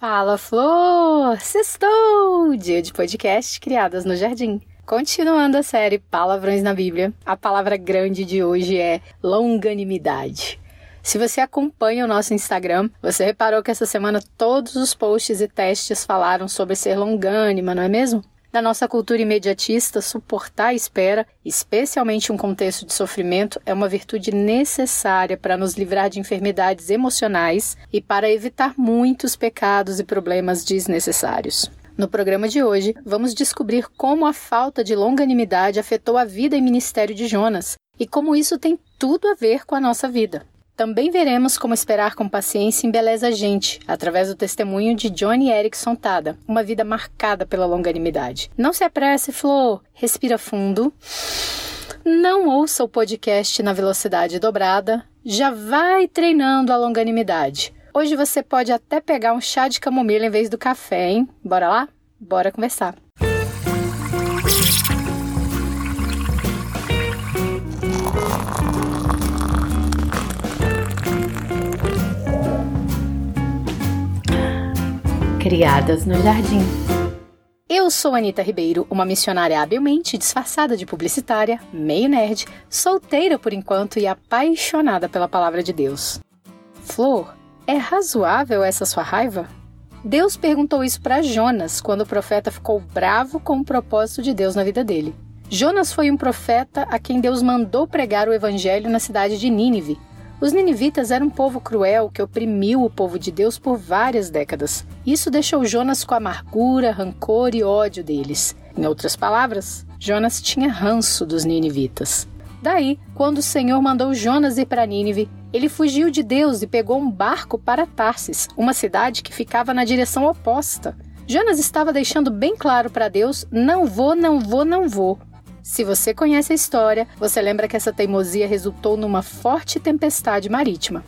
Fala, Flor! Sextou! Dia de podcast criadas no Jardim. Continuando a série Palavrões na Bíblia, a palavra grande de hoje é longanimidade. Se você acompanha o nosso Instagram, você reparou que essa semana todos os posts e testes falaram sobre ser longânima, não é mesmo? Na nossa cultura imediatista, suportar a espera, especialmente em um contexto de sofrimento, é uma virtude necessária para nos livrar de enfermidades emocionais e para evitar muitos pecados e problemas desnecessários. No programa de hoje, vamos descobrir como a falta de longanimidade afetou a vida e ministério de Jonas e como isso tem tudo a ver com a nossa vida. Também veremos como esperar com paciência embeleza a gente, através do testemunho de Johnny Erickson Tada, uma vida marcada pela longanimidade. Não se apresse, Flor. Respira fundo. Não ouça o podcast na velocidade dobrada. Já vai treinando a longanimidade. Hoje você pode até pegar um chá de camomila em vez do café, hein? Bora lá? Bora conversar. Criadas no Jardim. Eu sou Anita Ribeiro, uma missionária habilmente disfarçada de publicitária, meio nerd, solteira por enquanto e apaixonada pela palavra de Deus. Flor, é razoável essa sua raiva? Deus perguntou isso para Jonas quando o profeta ficou bravo com o propósito de Deus na vida dele. Jonas foi um profeta a quem Deus mandou pregar o evangelho na cidade de Nínive, os ninivitas eram um povo cruel que oprimiu o povo de Deus por várias décadas. Isso deixou Jonas com amargura, rancor e ódio deles. Em outras palavras, Jonas tinha ranço dos ninivitas. Daí, quando o Senhor mandou Jonas ir para Nínive, ele fugiu de Deus e pegou um barco para Tarsis, uma cidade que ficava na direção oposta. Jonas estava deixando bem claro para Deus: não vou, não vou, não vou. Se você conhece a história, você lembra que essa teimosia resultou numa forte tempestade marítima.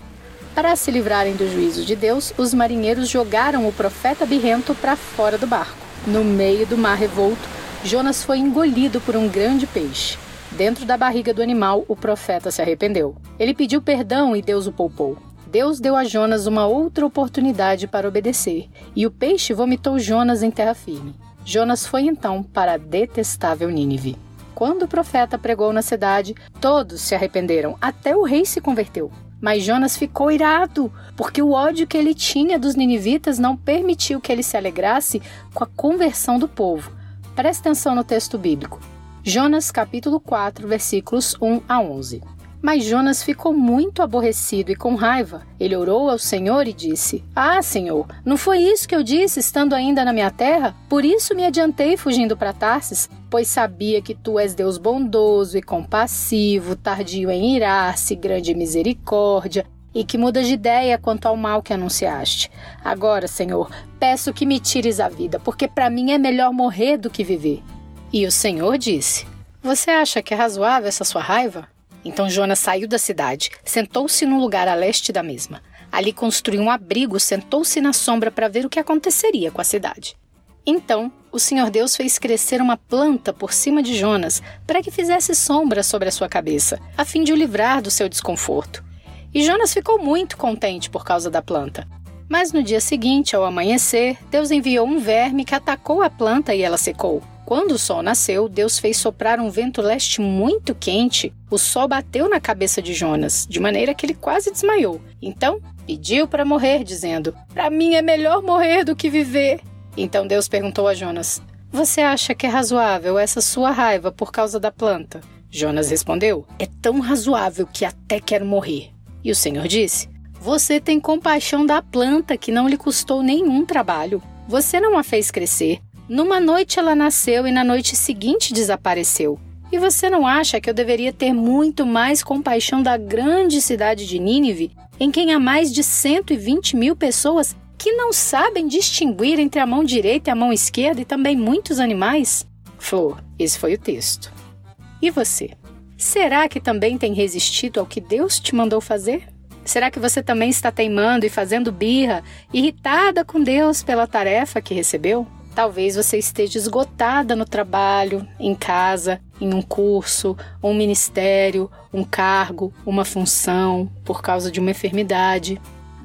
Para se livrarem do juízo de Deus, os marinheiros jogaram o profeta birrento para fora do barco. No meio do mar revolto, Jonas foi engolido por um grande peixe. Dentro da barriga do animal, o profeta se arrependeu. Ele pediu perdão e Deus o poupou. Deus deu a Jonas uma outra oportunidade para obedecer, e o peixe vomitou Jonas em terra firme. Jonas foi então para a detestável Nínive. Quando o profeta pregou na cidade, todos se arrependeram, até o rei se converteu. Mas Jonas ficou irado, porque o ódio que ele tinha dos ninivitas não permitiu que ele se alegrasse com a conversão do povo. Preste atenção no texto bíblico. Jonas capítulo 4, versículos 1 a 11. Mas Jonas ficou muito aborrecido e com raiva. Ele orou ao Senhor e disse: Ah, Senhor, não foi isso que eu disse estando ainda na minha terra? Por isso me adiantei fugindo para Tarsis, pois sabia que tu és Deus bondoso e compassivo, tardio em irar-se, grande misericórdia, e que mudas de ideia quanto ao mal que anunciaste. Agora, Senhor, peço que me tires a vida, porque para mim é melhor morrer do que viver. E o Senhor disse: Você acha que é razoável essa sua raiva? Então Jonas saiu da cidade, sentou-se num lugar a leste da mesma. Ali construiu um abrigo, sentou-se na sombra para ver o que aconteceria com a cidade. Então o Senhor Deus fez crescer uma planta por cima de Jonas para que fizesse sombra sobre a sua cabeça, a fim de o livrar do seu desconforto. E Jonas ficou muito contente por causa da planta. Mas no dia seguinte, ao amanhecer, Deus enviou um verme que atacou a planta e ela secou. Quando o sol nasceu, Deus fez soprar um vento leste muito quente. O sol bateu na cabeça de Jonas, de maneira que ele quase desmaiou. Então, pediu para morrer, dizendo: Para mim é melhor morrer do que viver. Então Deus perguntou a Jonas: Você acha que é razoável essa sua raiva por causa da planta? Jonas respondeu: É tão razoável que até quero morrer. E o Senhor disse: Você tem compaixão da planta que não lhe custou nenhum trabalho. Você não a fez crescer, numa noite ela nasceu e na noite seguinte desapareceu. E você não acha que eu deveria ter muito mais compaixão da grande cidade de Nínive, em quem há mais de 120 mil pessoas que não sabem distinguir entre a mão direita e a mão esquerda e também muitos animais? Flor, esse foi o texto. E você? Será que também tem resistido ao que Deus te mandou fazer? Será que você também está teimando e fazendo birra, irritada com Deus pela tarefa que recebeu? Talvez você esteja esgotada no trabalho, em casa, em um curso, um ministério, um cargo, uma função, por causa de uma enfermidade.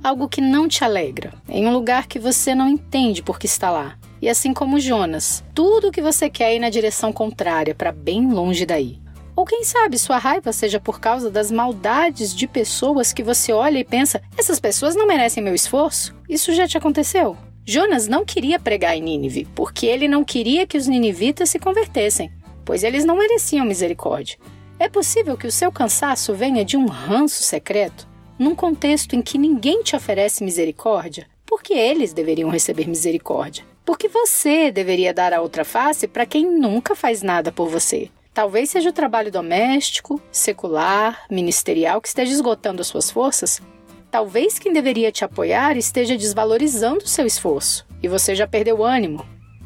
Algo que não te alegra, em um lugar que você não entende por que está lá. E assim como Jonas, tudo o que você quer é ir na direção contrária, para bem longe daí. Ou quem sabe sua raiva seja por causa das maldades de pessoas que você olha e pensa: essas pessoas não merecem meu esforço? Isso já te aconteceu? Jonas não queria pregar em Nínive, porque ele não queria que os ninivitas se convertessem, pois eles não mereciam misericórdia. É possível que o seu cansaço venha de um ranço secreto? Num contexto em que ninguém te oferece misericórdia, por que eles deveriam receber misericórdia? Porque você deveria dar a outra face para quem nunca faz nada por você. Talvez seja o trabalho doméstico, secular, ministerial que esteja esgotando as suas forças. Talvez quem deveria te apoiar esteja desvalorizando o seu esforço e você já perdeu o ânimo,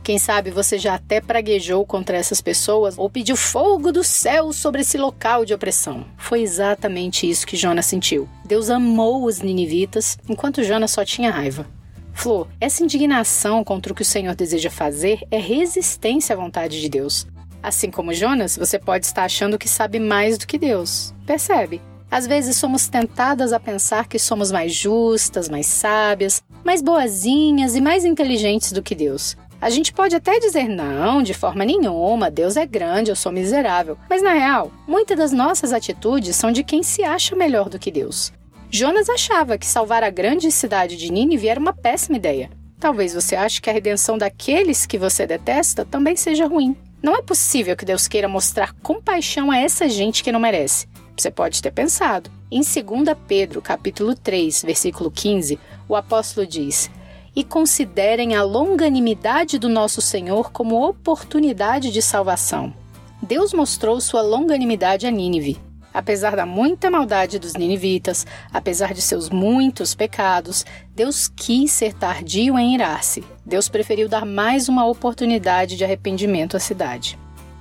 quem sabe você já até praguejou contra essas pessoas ou pediu fogo do céu sobre esse local de opressão. Foi exatamente isso que Jonas sentiu. Deus amou os ninivitas, enquanto Jonas só tinha raiva. Flor, essa indignação contra o que o Senhor deseja fazer é resistência à vontade de Deus. Assim como Jonas, você pode estar achando que sabe mais do que Deus. Percebe? Às vezes somos tentadas a pensar que somos mais justas, mais sábias, mais boazinhas e mais inteligentes do que Deus. A gente pode até dizer não, de forma nenhuma, Deus é grande, eu sou miserável. Mas na real, muitas das nossas atitudes são de quem se acha melhor do que Deus. Jonas achava que salvar a grande cidade de Nínive era uma péssima ideia. Talvez você ache que a redenção daqueles que você detesta também seja ruim. Não é possível que Deus queira mostrar compaixão a essa gente que não merece. Você pode ter pensado. Em 2 Pedro, capítulo 3, versículo 15, o apóstolo diz: e considerem a longanimidade do nosso Senhor como oportunidade de salvação. Deus mostrou sua longanimidade a Nínive. Apesar da muita maldade dos ninivitas, apesar de seus muitos pecados, Deus quis ser tardio em irar-se. Deus preferiu dar mais uma oportunidade de arrependimento à cidade.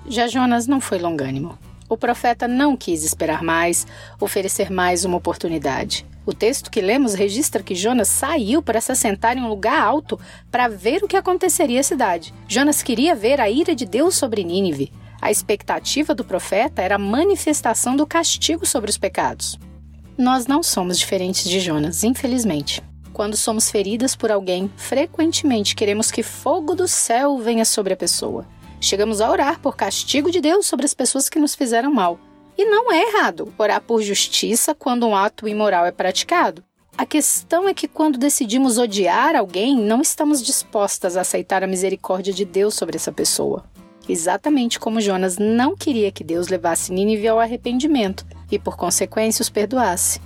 Já Jonas não foi longânimo. O profeta não quis esperar mais, oferecer mais uma oportunidade. O texto que lemos registra que Jonas saiu para se assentar em um lugar alto para ver o que aconteceria à cidade. Jonas queria ver a ira de Deus sobre Nínive. A expectativa do profeta era a manifestação do castigo sobre os pecados. Nós não somos diferentes de Jonas, infelizmente. Quando somos feridas por alguém, frequentemente queremos que fogo do céu venha sobre a pessoa. Chegamos a orar por castigo de Deus sobre as pessoas que nos fizeram mal. E não é errado orar por justiça quando um ato imoral é praticado. A questão é que quando decidimos odiar alguém, não estamos dispostas a aceitar a misericórdia de Deus sobre essa pessoa. Exatamente como Jonas não queria que Deus levasse Nínive ao arrependimento e, por consequência, os perdoasse.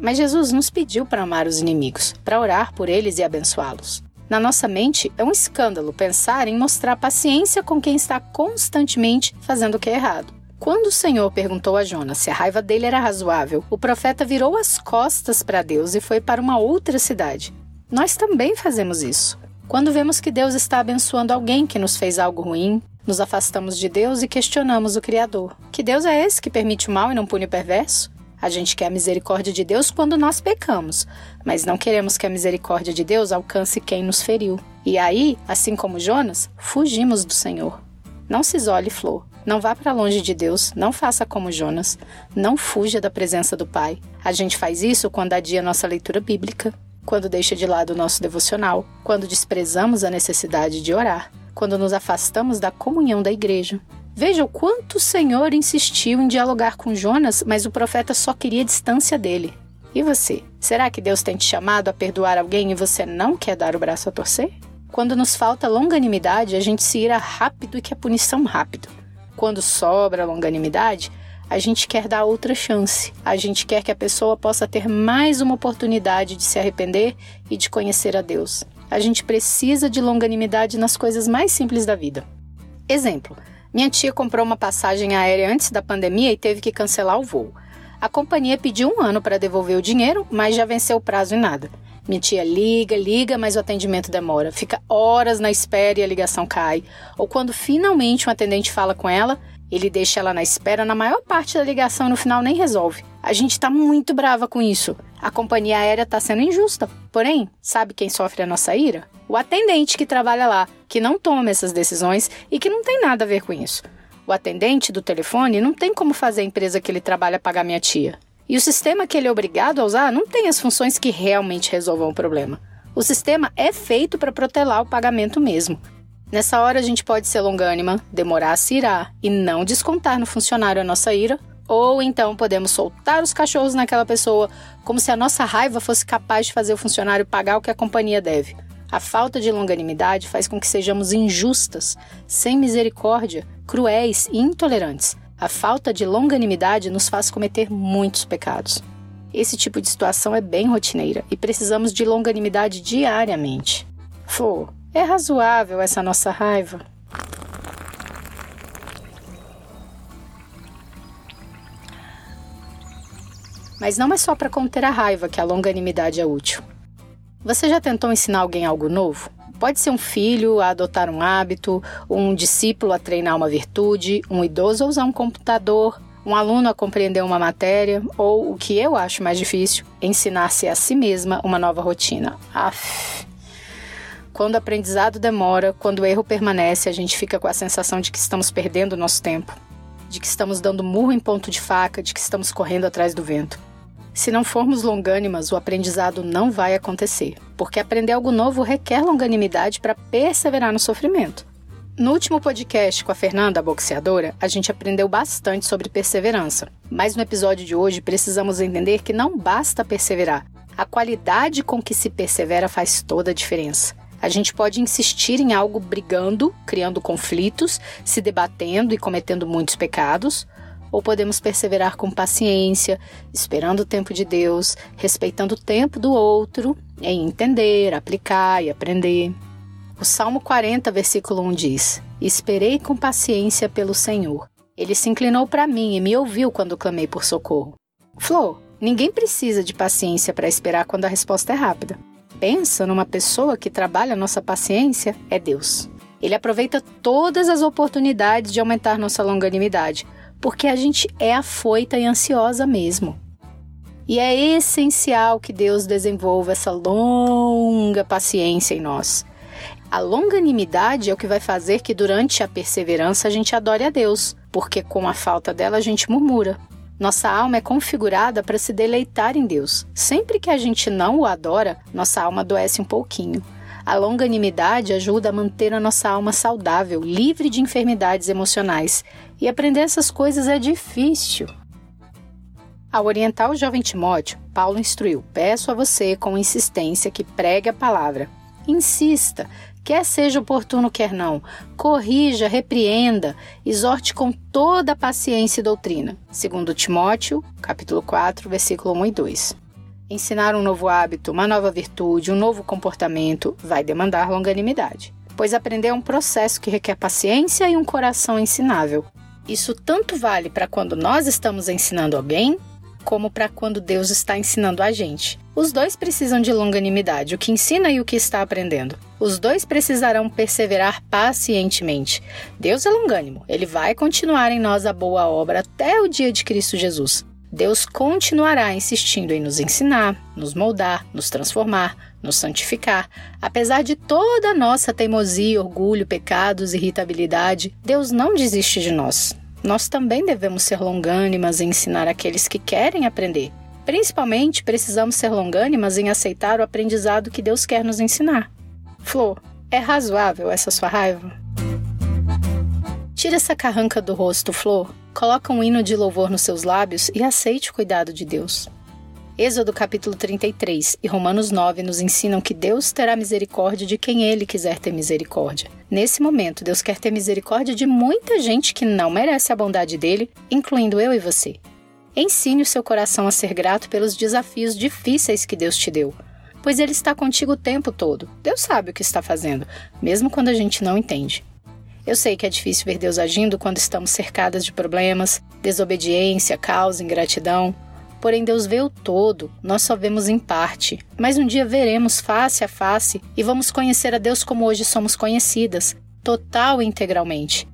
Mas Jesus nos pediu para amar os inimigos, para orar por eles e abençoá-los. Na nossa mente, é um escândalo pensar em mostrar paciência com quem está constantemente fazendo o que é errado. Quando o Senhor perguntou a Jonas se a raiva dele era razoável, o profeta virou as costas para Deus e foi para uma outra cidade. Nós também fazemos isso. Quando vemos que Deus está abençoando alguém que nos fez algo ruim, nos afastamos de Deus e questionamos o Criador. Que Deus é esse que permite o mal e não pune o perverso? A gente quer a misericórdia de Deus quando nós pecamos, mas não queremos que a misericórdia de Deus alcance quem nos feriu. E aí, assim como Jonas, fugimos do Senhor. Não se isole, flor. Não vá para longe de Deus, não faça como Jonas, não fuja da presença do Pai. A gente faz isso quando adia nossa leitura bíblica, quando deixa de lado o nosso devocional, quando desprezamos a necessidade de orar, quando nos afastamos da comunhão da igreja. Veja o quanto o Senhor insistiu em dialogar com Jonas, mas o profeta só queria distância dele. E você? Será que Deus tem te chamado a perdoar alguém e você não quer dar o braço a torcer? Quando nos falta longanimidade, a gente se ira rápido e quer punição rápido. Quando sobra longanimidade, a gente quer dar outra chance. A gente quer que a pessoa possa ter mais uma oportunidade de se arrepender e de conhecer a Deus. A gente precisa de longanimidade nas coisas mais simples da vida. Exemplo: minha tia comprou uma passagem aérea antes da pandemia e teve que cancelar o voo. A companhia pediu um ano para devolver o dinheiro, mas já venceu o prazo e nada. Minha tia liga, liga, mas o atendimento demora. Fica horas na espera e a ligação cai. Ou quando finalmente um atendente fala com ela, ele deixa ela na espera na maior parte da ligação e no final nem resolve. A gente tá muito brava com isso. A companhia aérea tá sendo injusta. Porém, sabe quem sofre a nossa ira? O atendente que trabalha lá, que não toma essas decisões e que não tem nada a ver com isso. O atendente do telefone não tem como fazer a empresa que ele trabalha pagar minha tia. E o sistema que ele é obrigado a usar não tem as funções que realmente resolvam o problema. O sistema é feito para protelar o pagamento mesmo. Nessa hora a gente pode ser longânima, demorar a se irar e não descontar no funcionário a nossa ira, ou então podemos soltar os cachorros naquela pessoa como se a nossa raiva fosse capaz de fazer o funcionário pagar o que a companhia deve. A falta de longanimidade faz com que sejamos injustas, sem misericórdia, cruéis e intolerantes. A falta de longanimidade nos faz cometer muitos pecados. Esse tipo de situação é bem rotineira e precisamos de longanimidade diariamente. Flor, é razoável essa nossa raiva? Mas não é só para conter a raiva que a longanimidade é útil. Você já tentou ensinar alguém algo novo? Pode ser um filho a adotar um hábito, um discípulo a treinar uma virtude, um idoso a usar um computador, um aluno a compreender uma matéria, ou o que eu acho mais difícil, ensinar-se a si mesma uma nova rotina. Aff. Quando o aprendizado demora, quando o erro permanece, a gente fica com a sensação de que estamos perdendo o nosso tempo, de que estamos dando murro em ponto de faca, de que estamos correndo atrás do vento. Se não formos longânimas, o aprendizado não vai acontecer, porque aprender algo novo requer longanimidade para perseverar no sofrimento. No último podcast com a Fernanda, a boxeadora, a gente aprendeu bastante sobre perseverança. Mas no episódio de hoje precisamos entender que não basta perseverar. A qualidade com que se persevera faz toda a diferença. A gente pode insistir em algo brigando, criando conflitos, se debatendo e cometendo muitos pecados, ou podemos perseverar com paciência, esperando o tempo de Deus, respeitando o tempo do outro, em entender, aplicar e aprender. O Salmo 40, versículo 1 diz: Esperei com paciência pelo Senhor. Ele se inclinou para mim e me ouviu quando clamei por socorro. Flor, ninguém precisa de paciência para esperar quando a resposta é rápida. Pensa numa pessoa que trabalha nossa paciência, é Deus. Ele aproveita todas as oportunidades de aumentar nossa longanimidade, porque a gente é afoita e ansiosa mesmo. E é essencial que Deus desenvolva essa longa paciência em nós. A longanimidade é o que vai fazer que durante a perseverança a gente adore a Deus, porque com a falta dela a gente murmura. Nossa alma é configurada para se deleitar em Deus. Sempre que a gente não o adora, nossa alma adoece um pouquinho. A longanimidade ajuda a manter a nossa alma saudável, livre de enfermidades emocionais. E aprender essas coisas é difícil. Ao orientar o jovem Timóteo, Paulo instruiu: Peço a você com insistência que pregue a palavra. Insista, quer seja oportuno, quer não, corrija, repreenda, exorte com toda a paciência e doutrina. Segundo Timóteo, capítulo 4, versículo 1 e 2. Ensinar um novo hábito, uma nova virtude, um novo comportamento vai demandar longanimidade, pois aprender é um processo que requer paciência e um coração ensinável. Isso tanto vale para quando nós estamos ensinando alguém, como para quando Deus está ensinando a gente. Os dois precisam de longanimidade, o que ensina e o que está aprendendo. Os dois precisarão perseverar pacientemente. Deus é longânimo, ele vai continuar em nós a boa obra até o dia de Cristo Jesus. Deus continuará insistindo em nos ensinar, nos moldar, nos transformar, nos santificar. Apesar de toda a nossa teimosia, orgulho, pecados, irritabilidade, Deus não desiste de nós. Nós também devemos ser longânimas em ensinar aqueles que querem aprender. Principalmente, precisamos ser longânimas em aceitar o aprendizado que Deus quer nos ensinar. Flor, é razoável essa sua raiva? Tira essa carranca do rosto, Flor. Coloca um hino de louvor nos seus lábios e aceite o cuidado de Deus. Êxodo capítulo 33 e Romanos 9 nos ensinam que Deus terá misericórdia de quem ele quiser ter misericórdia. Nesse momento, Deus quer ter misericórdia de muita gente que não merece a bondade dele, incluindo eu e você. Ensine o seu coração a ser grato pelos desafios difíceis que Deus te deu, pois Ele está contigo o tempo todo. Deus sabe o que está fazendo, mesmo quando a gente não entende. Eu sei que é difícil ver Deus agindo quando estamos cercadas de problemas, desobediência, caos, ingratidão. Porém, Deus vê o todo, nós só vemos em parte. Mas um dia veremos face a face e vamos conhecer a Deus como hoje somos conhecidas, total e integralmente.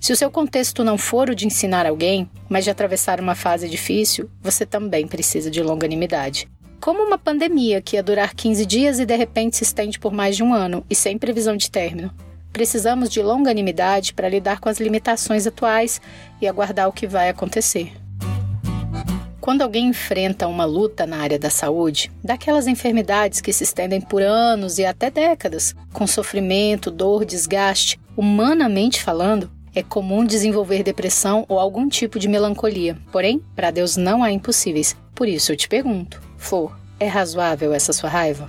Se o seu contexto não for o de ensinar alguém, mas de atravessar uma fase difícil, você também precisa de longanimidade. Como uma pandemia que ia durar 15 dias e de repente se estende por mais de um ano e sem previsão de término. Precisamos de longanimidade para lidar com as limitações atuais e aguardar o que vai acontecer. Quando alguém enfrenta uma luta na área da saúde, daquelas enfermidades que se estendem por anos e até décadas, com sofrimento, dor, desgaste, humanamente falando, é comum desenvolver depressão ou algum tipo de melancolia. Porém, para Deus não há impossíveis. Por isso eu te pergunto: For, é razoável essa sua raiva?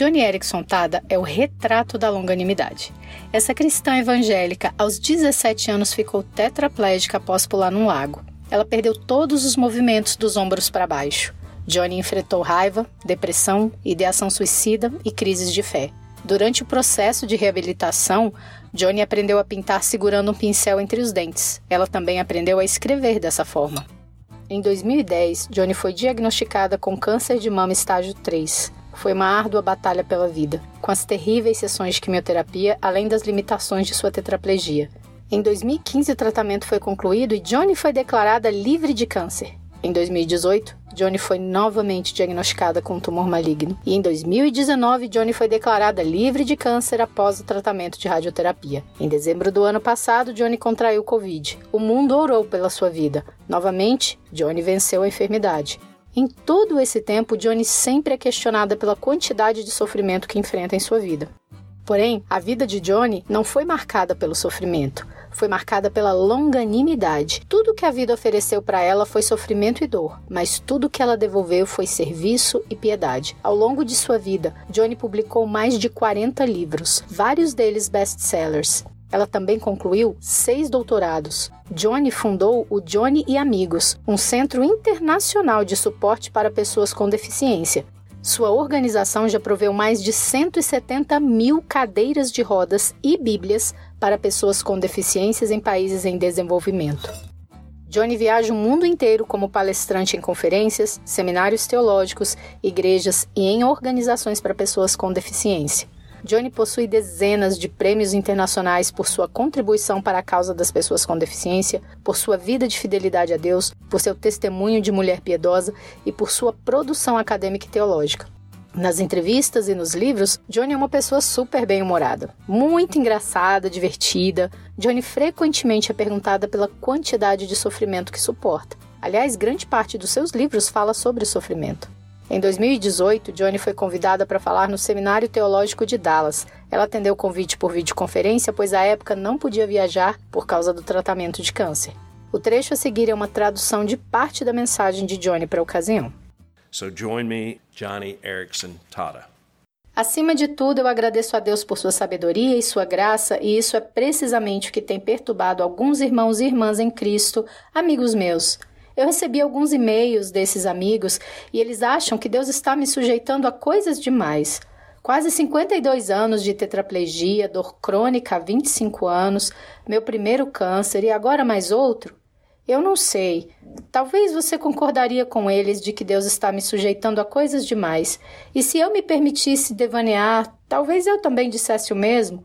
Johnny Erickson Tada é o retrato da longanimidade. Essa cristã evangélica, aos 17 anos, ficou tetraplégica após pular num lago. Ela perdeu todos os movimentos dos ombros para baixo. Johnny enfrentou raiva, depressão, ideação suicida e crises de fé. Durante o processo de reabilitação, Johnny aprendeu a pintar segurando um pincel entre os dentes. Ela também aprendeu a escrever dessa forma. Em 2010, Johnny foi diagnosticada com câncer de mama estágio 3. Foi uma árdua batalha pela vida, com as terríveis sessões de quimioterapia, além das limitações de sua tetraplegia. Em 2015, o tratamento foi concluído e Johnny foi declarada livre de câncer. Em 2018, Johnny foi novamente diagnosticada com um tumor maligno. E em 2019, Johnny foi declarada livre de câncer após o tratamento de radioterapia. Em dezembro do ano passado, Johnny contraiu Covid. O mundo orou pela sua vida. Novamente, Johnny venceu a enfermidade. Em todo esse tempo, Johnny sempre é questionada pela quantidade de sofrimento que enfrenta em sua vida. Porém, a vida de Johnny não foi marcada pelo sofrimento foi marcada pela longanimidade. Tudo que a vida ofereceu para ela foi sofrimento e dor, mas tudo que ela devolveu foi serviço e piedade. Ao longo de sua vida, Johnny publicou mais de 40 livros, vários deles best-sellers. Ela também concluiu seis doutorados. Johnny fundou o Johnny e Amigos, um centro internacional de suporte para pessoas com deficiência. Sua organização já proveu mais de 170 mil cadeiras de rodas e bíblias para pessoas com deficiências em países em desenvolvimento. Johnny viaja o mundo inteiro como palestrante em conferências, seminários teológicos, igrejas e em organizações para pessoas com deficiência. Johnny possui dezenas de prêmios internacionais por sua contribuição para a causa das pessoas com deficiência, por sua vida de fidelidade a Deus, por seu testemunho de mulher piedosa e por sua produção acadêmica e teológica. Nas entrevistas e nos livros, Johnny é uma pessoa super bem-humorada, muito engraçada, divertida. Johnny frequentemente é perguntada pela quantidade de sofrimento que suporta. Aliás, grande parte dos seus livros fala sobre sofrimento. Em 2018, Johnny foi convidada para falar no Seminário Teológico de Dallas. Ela atendeu o convite por videoconferência, pois à época não podia viajar por causa do tratamento de câncer. O trecho a seguir é uma tradução de parte da mensagem de Johnny para a ocasião. So join me, Johnny Erickson Tata. Acima de tudo, eu agradeço a Deus por sua sabedoria e sua graça, e isso é precisamente o que tem perturbado alguns irmãos e irmãs em Cristo, amigos meus. Eu recebi alguns e-mails desses amigos e eles acham que Deus está me sujeitando a coisas demais. Quase 52 anos de tetraplegia, dor crônica há 25 anos, meu primeiro câncer e agora mais outro. Eu não sei. Talvez você concordaria com eles de que Deus está me sujeitando a coisas demais. E se eu me permitisse devanear, talvez eu também dissesse o mesmo.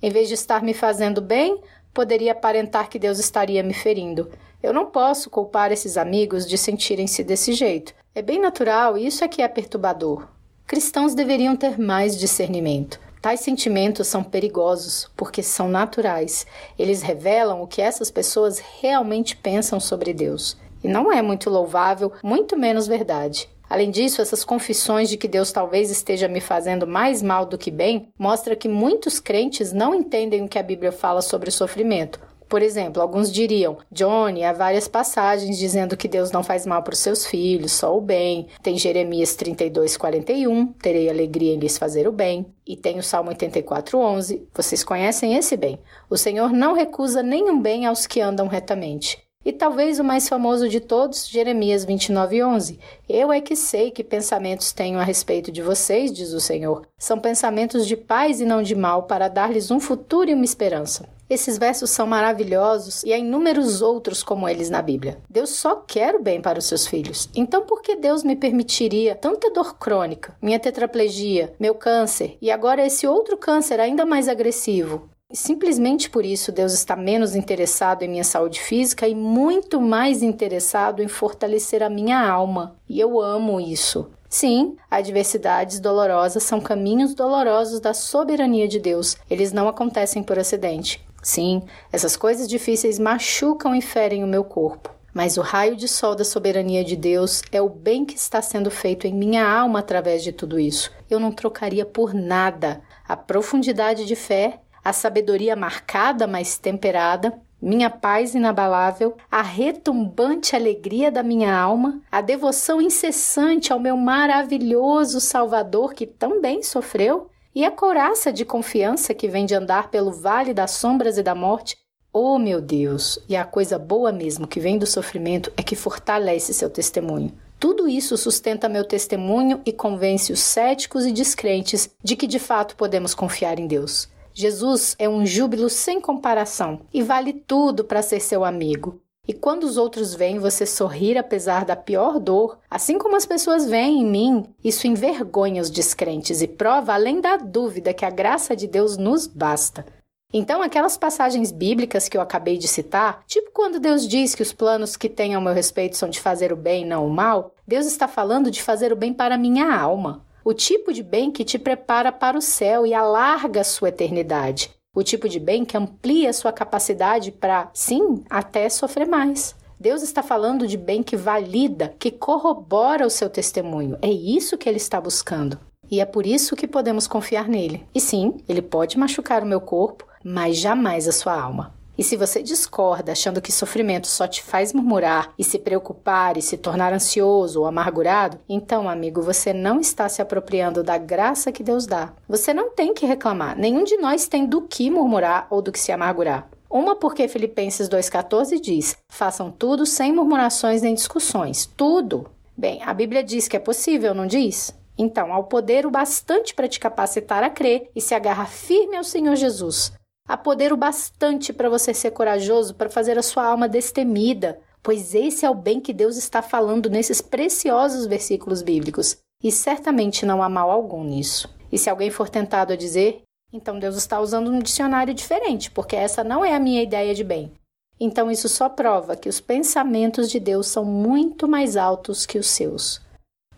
Em vez de estar me fazendo bem, poderia aparentar que Deus estaria me ferindo. Eu não posso culpar esses amigos de sentirem-se desse jeito. É bem natural e isso é que é perturbador. Cristãos deveriam ter mais discernimento. Tais sentimentos são perigosos porque são naturais. Eles revelam o que essas pessoas realmente pensam sobre Deus. E não é muito louvável, muito menos verdade. Além disso, essas confissões de que Deus talvez esteja me fazendo mais mal do que bem mostra que muitos crentes não entendem o que a Bíblia fala sobre o sofrimento, por exemplo, alguns diriam: Johnny, há várias passagens dizendo que Deus não faz mal para os seus filhos, só o bem. Tem Jeremias 32, 41, terei alegria em lhes fazer o bem. E tem o Salmo 84, 11. Vocês conhecem esse bem. O Senhor não recusa nenhum bem aos que andam retamente. E talvez o mais famoso de todos, Jeremias 29, 11. Eu é que sei que pensamentos tenho a respeito de vocês, diz o Senhor. São pensamentos de paz e não de mal, para dar-lhes um futuro e uma esperança. Esses versos são maravilhosos e há inúmeros outros como eles na Bíblia. Deus só quer o bem para os seus filhos. Então, por que Deus me permitiria tanta dor crônica, minha tetraplegia, meu câncer e agora esse outro câncer ainda mais agressivo? Simplesmente por isso, Deus está menos interessado em minha saúde física e muito mais interessado em fortalecer a minha alma. E eu amo isso. Sim, adversidades dolorosas são caminhos dolorosos da soberania de Deus. Eles não acontecem por acidente. Sim, essas coisas difíceis machucam e ferem o meu corpo. Mas o raio de sol da soberania de Deus é o bem que está sendo feito em minha alma através de tudo isso. Eu não trocaria por nada a profundidade de fé, a sabedoria marcada, mas temperada, minha paz inabalável, a retumbante alegria da minha alma, a devoção incessante ao meu maravilhoso Salvador que também sofreu, e a couraça de confiança que vem de andar pelo vale das sombras e da morte, Oh, meu Deus! E a coisa boa mesmo que vem do sofrimento é que fortalece seu testemunho. Tudo isso sustenta meu testemunho e convence os céticos e descrentes de que de fato podemos confiar em Deus. Jesus é um júbilo sem comparação e vale tudo para ser seu amigo. E quando os outros veem você sorrir apesar da pior dor, assim como as pessoas veem em mim, isso envergonha os descrentes e prova, além da dúvida, que a graça de Deus nos basta. Então, aquelas passagens bíblicas que eu acabei de citar, tipo quando Deus diz que os planos que têm ao meu respeito são de fazer o bem, não o mal, Deus está falando de fazer o bem para minha alma. O tipo de bem que te prepara para o céu e alarga a sua eternidade. O tipo de bem que amplia a sua capacidade para, sim, até sofrer mais. Deus está falando de bem que valida, que corrobora o seu testemunho. É isso que ele está buscando. E é por isso que podemos confiar nele. E sim, ele pode machucar o meu corpo, mas jamais a sua alma. E se você discorda, achando que sofrimento só te faz murmurar e se preocupar e se tornar ansioso ou amargurado, então, amigo, você não está se apropriando da graça que Deus dá. Você não tem que reclamar. Nenhum de nós tem do que murmurar ou do que se amargurar. Uma porque Filipenses 2,14 diz: façam tudo sem murmurações nem discussões. Tudo. Bem, a Bíblia diz que é possível, não diz? Então, ao poder o bastante para te capacitar a crer e se agarrar firme ao Senhor Jesus, Há poder o bastante para você ser corajoso, para fazer a sua alma destemida, pois esse é o bem que Deus está falando nesses preciosos versículos bíblicos. E certamente não há mal algum nisso. E se alguém for tentado a dizer, então Deus está usando um dicionário diferente, porque essa não é a minha ideia de bem. Então isso só prova que os pensamentos de Deus são muito mais altos que os seus.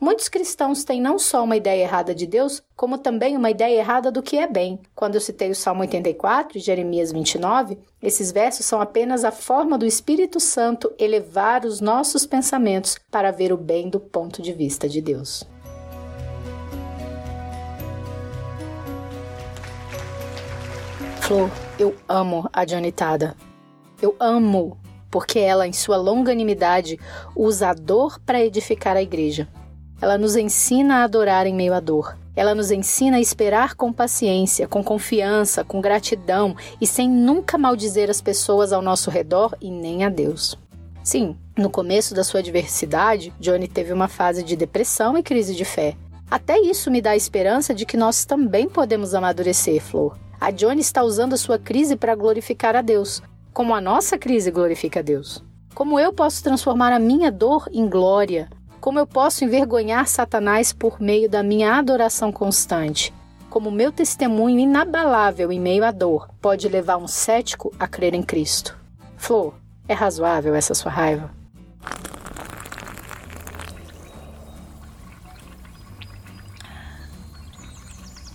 Muitos cristãos têm não só uma ideia errada de Deus, como também uma ideia errada do que é bem. Quando eu citei o Salmo 84 e Jeremias 29, esses versos são apenas a forma do Espírito Santo elevar os nossos pensamentos para ver o bem do ponto de vista de Deus. Flor, eu amo a Jonitada. Eu amo porque ela, em sua longanimidade, usa a dor para edificar a igreja. Ela nos ensina a adorar em meio à dor. Ela nos ensina a esperar com paciência, com confiança, com gratidão e sem nunca maldizer as pessoas ao nosso redor e nem a Deus. Sim, no começo da sua adversidade, Johnny teve uma fase de depressão e crise de fé. Até isso me dá a esperança de que nós também podemos amadurecer, Flor. A Johnny está usando a sua crise para glorificar a Deus, como a nossa crise glorifica a Deus. Como eu posso transformar a minha dor em glória, como eu posso envergonhar Satanás por meio da minha adoração constante? Como meu testemunho inabalável em meio à dor pode levar um cético a crer em Cristo? Flor, é razoável essa sua raiva?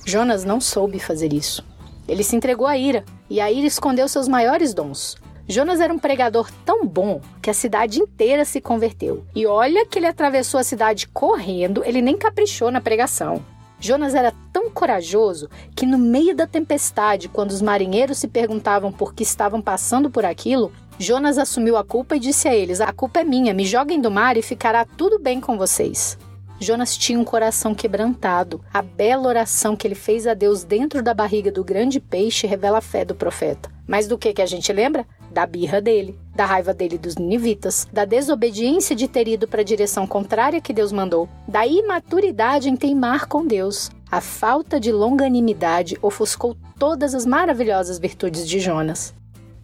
Jonas não soube fazer isso. Ele se entregou à ira, e a ira escondeu seus maiores dons. Jonas era um pregador tão bom que a cidade inteira se converteu. E olha que ele atravessou a cidade correndo, ele nem caprichou na pregação. Jonas era tão corajoso que, no meio da tempestade, quando os marinheiros se perguntavam por que estavam passando por aquilo, Jonas assumiu a culpa e disse a eles: A culpa é minha, me joguem do mar e ficará tudo bem com vocês. Jonas tinha um coração quebrantado. A bela oração que ele fez a Deus dentro da barriga do grande peixe revela a fé do profeta. Mas do que que a gente lembra? Da birra dele, da raiva dele dos ninivitas, da desobediência de ter ido para a direção contrária que Deus mandou, da imaturidade em teimar com Deus. A falta de longanimidade ofuscou todas as maravilhosas virtudes de Jonas.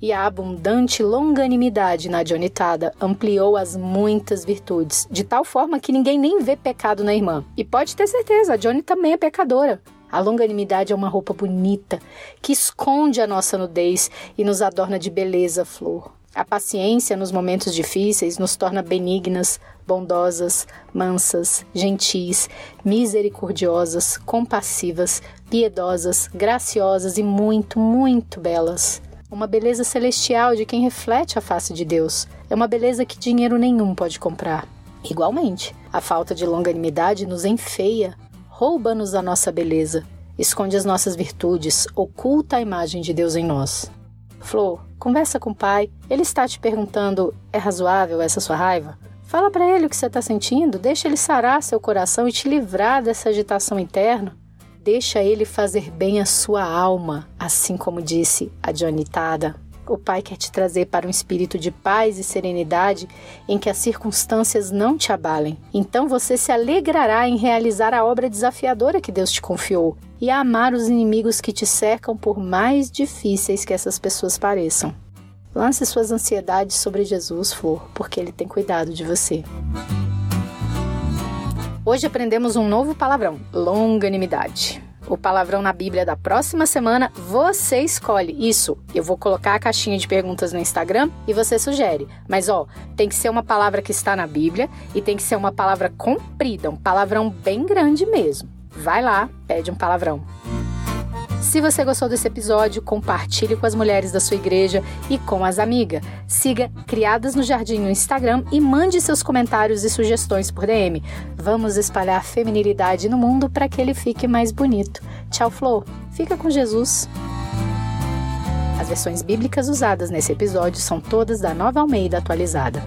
E a abundante longanimidade na Dionitada ampliou as muitas virtudes, de tal forma que ninguém nem vê pecado na irmã. E pode ter certeza, a Johnny também é pecadora. A longanimidade é uma roupa bonita que esconde a nossa nudez e nos adorna de beleza, flor. A paciência nos momentos difíceis nos torna benignas, bondosas, mansas, gentis, misericordiosas, compassivas, piedosas, graciosas e muito, muito belas. Uma beleza celestial de quem reflete a face de Deus. é uma beleza que dinheiro nenhum pode comprar. Igualmente, a falta de longanimidade nos enfeia, rouba-nos a nossa beleza, esconde as nossas virtudes, oculta a imagem de Deus em nós. Flor, conversa com o pai, ele está te perguntando: é razoável essa sua raiva? Fala para ele o que você está sentindo, deixa ele sarar seu coração e te livrar dessa agitação interna. Deixa ele fazer bem a sua alma, assim como disse a Tada. O Pai quer te trazer para um espírito de paz e serenidade em que as circunstâncias não te abalem. Então você se alegrará em realizar a obra desafiadora que Deus te confiou e a amar os inimigos que te cercam, por mais difíceis que essas pessoas pareçam. Lance suas ansiedades sobre Jesus, Flor, porque Ele tem cuidado de você. Hoje aprendemos um novo palavrão: longanimidade. O palavrão na Bíblia da próxima semana você escolhe. Isso, eu vou colocar a caixinha de perguntas no Instagram e você sugere. Mas ó, tem que ser uma palavra que está na Bíblia e tem que ser uma palavra comprida, um palavrão bem grande mesmo. Vai lá, pede um palavrão. Se você gostou desse episódio, compartilhe com as mulheres da sua igreja e com as amigas. Siga Criadas no Jardim no Instagram e mande seus comentários e sugestões por DM. Vamos espalhar feminilidade no mundo para que ele fique mais bonito. Tchau, Flor. Fica com Jesus. As versões bíblicas usadas nesse episódio são todas da Nova Almeida atualizada.